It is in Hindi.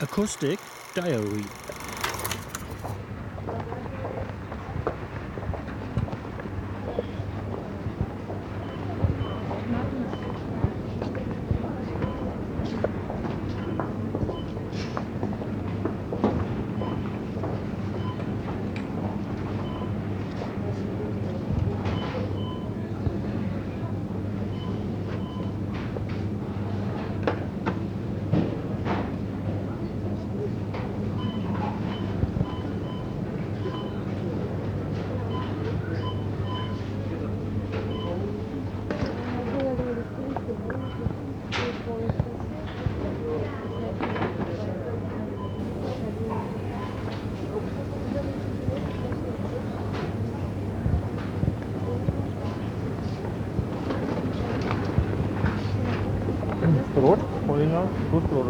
Acoustic Diary रोड मोलिना टू फ्लोर